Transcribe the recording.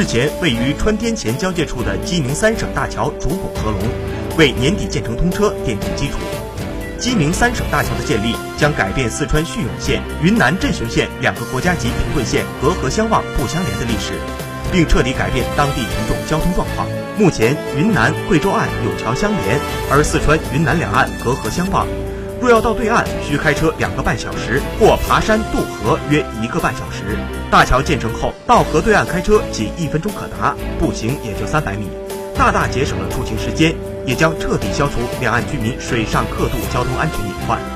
日前，位于川滇黔交界处的鸡鸣三省大桥主拱合龙，为年底建成通车奠定基础。鸡鸣三省大桥的建立将改变四川叙永县、云南镇雄县两个国家级贫困县隔河相望不相连的历史，并彻底改变当地群众交通状况。目前，云南、贵州岸有桥相连，而四川、云南两岸隔河相望。若要到对岸，需开车两个半小时，或爬山渡河约一个半小时。大桥建成后，到河对岸开车仅一分钟可达，步行也就三百米，大大节省了出行时间，也将彻底消除两岸居民水上客渡交通安全隐患。